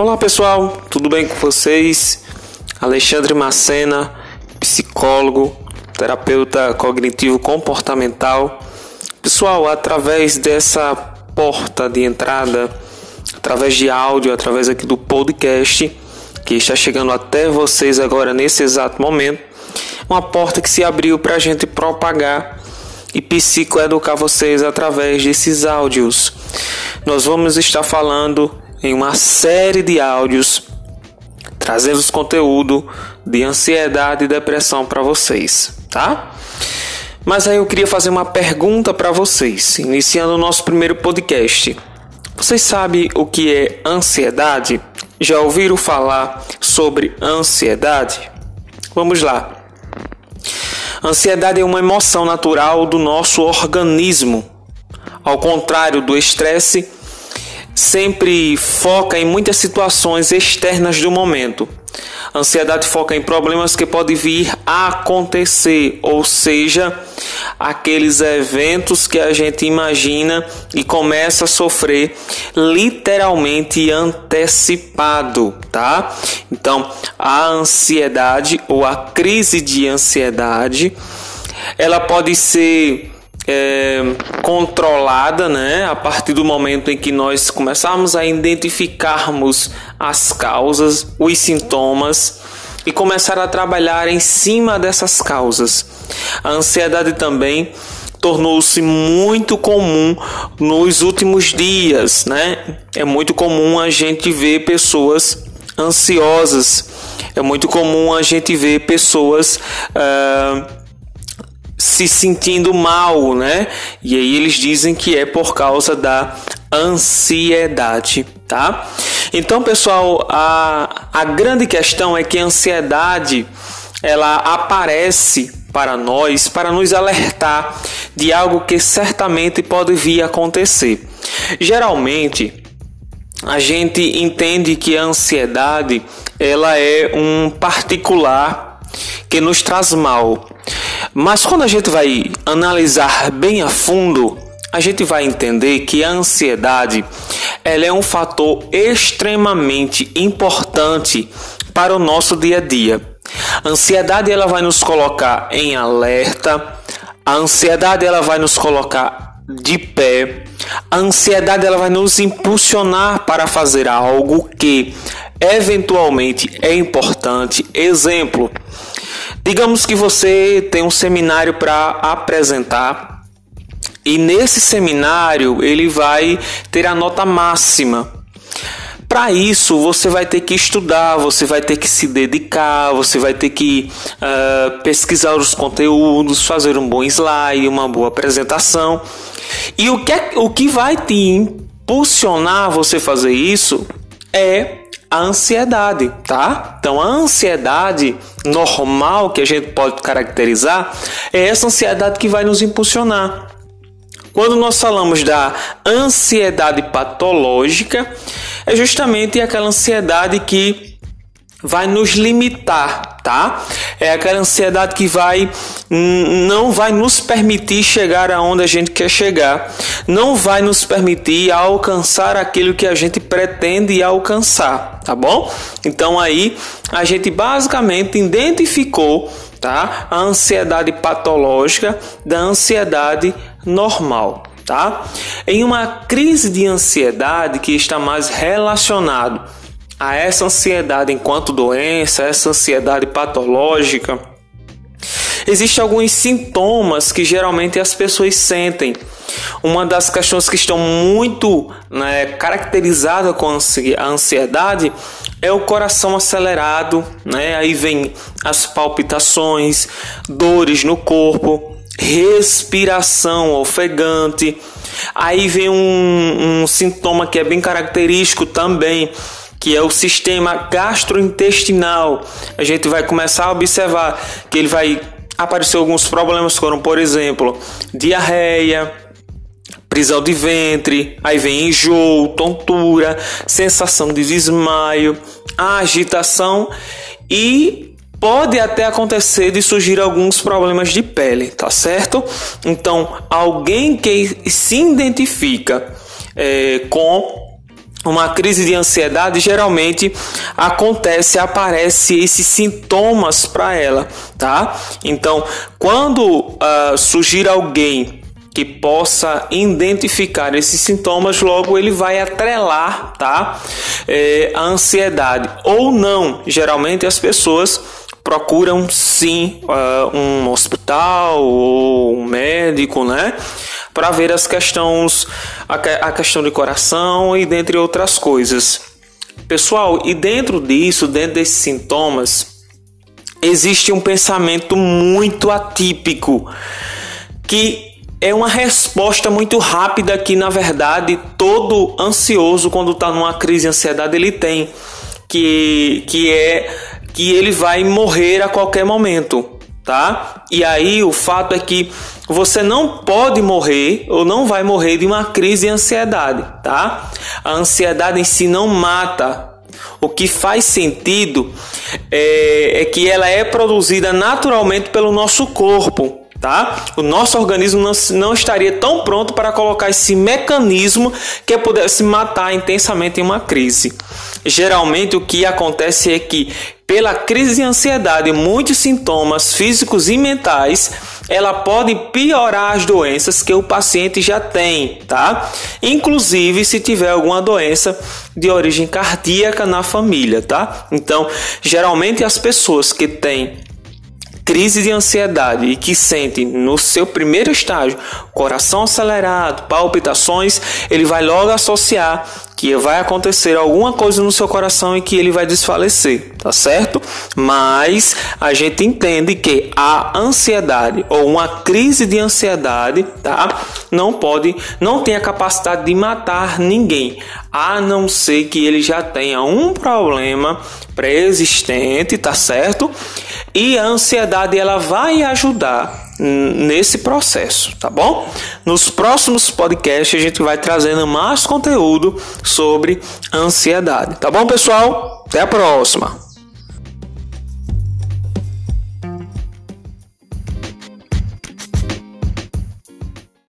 Olá pessoal, tudo bem com vocês? Alexandre Macena, psicólogo, terapeuta cognitivo comportamental. Pessoal, através dessa porta de entrada, através de áudio, através aqui do podcast, que está chegando até vocês agora nesse exato momento, uma porta que se abriu para a gente propagar e psicoeducar vocês através desses áudios. Nós vamos estar falando em uma série de áudios trazendo os conteúdo de ansiedade e depressão para vocês, tá? Mas aí eu queria fazer uma pergunta para vocês, iniciando o nosso primeiro podcast. Vocês sabem o que é ansiedade? Já ouviram falar sobre ansiedade? Vamos lá. Ansiedade é uma emoção natural do nosso organismo. Ao contrário do estresse, sempre foca em muitas situações externas do momento. A ansiedade foca em problemas que podem vir a acontecer, ou seja, aqueles eventos que a gente imagina e começa a sofrer literalmente antecipado, tá? Então, a ansiedade ou a crise de ansiedade, ela pode ser é, controlada, né? A partir do momento em que nós começarmos a identificarmos as causas, os sintomas e começar a trabalhar em cima dessas causas. A ansiedade também tornou-se muito comum nos últimos dias, né? É muito comum a gente ver pessoas ansiosas, é muito comum a gente ver pessoas uh, se sentindo mal, né? E aí eles dizem que é por causa da ansiedade, tá? Então, pessoal, a, a grande questão é que a ansiedade ela aparece para nós para nos alertar de algo que certamente pode vir a acontecer. Geralmente, a gente entende que a ansiedade ela é um particular que nos traz mal. Mas quando a gente vai analisar bem a fundo, a gente vai entender que a ansiedade ela é um fator extremamente importante para o nosso dia a dia. A ansiedade ela vai nos colocar em alerta, a ansiedade ela vai nos colocar de pé, a ansiedade ela vai nos impulsionar para fazer algo que eventualmente é importante. Exemplo, Digamos que você tem um seminário para apresentar e nesse seminário ele vai ter a nota máxima. Para isso, você vai ter que estudar, você vai ter que se dedicar, você vai ter que uh, pesquisar os conteúdos, fazer um bom slide, uma boa apresentação. E o que, é, o que vai te impulsionar você fazer isso é a ansiedade, tá? Então a ansiedade normal que a gente pode caracterizar é essa ansiedade que vai nos impulsionar. Quando nós falamos da ansiedade patológica, é justamente aquela ansiedade que vai nos limitar, tá? É aquela ansiedade que vai não vai nos permitir chegar aonde a gente quer chegar, não vai nos permitir alcançar aquilo que a gente pretende alcançar, tá bom? Então aí a gente basicamente identificou, tá? A ansiedade patológica da ansiedade normal. Tá? Em uma crise de ansiedade que está mais relacionado a essa ansiedade enquanto doença, essa ansiedade patológica, existem alguns sintomas que geralmente as pessoas sentem. Uma das questões que estão muito né, caracterizadas com a ansiedade é o coração acelerado, né? aí vem as palpitações, dores no corpo, respiração ofegante. Aí vem um, um sintoma que é bem característico também, que é o sistema gastrointestinal. A gente vai começar a observar que ele vai aparecer alguns problemas, como por exemplo, diarreia, prisão de ventre, aí vem enjoo, tontura, sensação de desmaio, agitação e pode até acontecer de surgir alguns problemas de pele, tá certo? Então, alguém que se identifica é, com uma crise de ansiedade geralmente acontece, aparece esses sintomas para ela, tá? Então, quando uh, surgir alguém que possa identificar esses sintomas, logo ele vai atrelar, tá? É, a ansiedade ou não. Geralmente as pessoas procuram sim uh, um hospital ou um médico, né? Para ver as questões, a, questão de coração e dentre outras coisas. Pessoal, e dentro disso, dentro desses sintomas, existe um pensamento muito atípico que é uma resposta muito rápida que, na verdade, todo ansioso, quando está numa crise de ansiedade, ele tem, que, que é que ele vai morrer a qualquer momento, tá? E aí o fato é que você não pode morrer ou não vai morrer de uma crise de ansiedade, tá? A ansiedade em si não mata. O que faz sentido é, é que ela é produzida naturalmente pelo nosso corpo tá? O nosso organismo não, não estaria tão pronto para colocar esse mecanismo que pudesse matar intensamente em uma crise. Geralmente o que acontece é que pela crise de ansiedade, muitos sintomas físicos e mentais, ela pode piorar as doenças que o paciente já tem, tá? Inclusive se tiver alguma doença de origem cardíaca na família, tá? Então, geralmente as pessoas que têm crise de ansiedade e que sente no seu primeiro estágio coração acelerado, palpitações, ele vai logo associar que vai acontecer alguma coisa no seu coração e que ele vai desfalecer, tá certo? Mas a gente entende que a ansiedade ou uma crise de ansiedade, tá? Não pode, não tem a capacidade de matar ninguém, a não ser que ele já tenha um problema pré-existente, tá certo? E a ansiedade ela vai ajudar nesse processo, tá bom? Nos próximos podcasts a gente vai trazendo mais conteúdo sobre ansiedade, tá bom, pessoal? Até a próxima.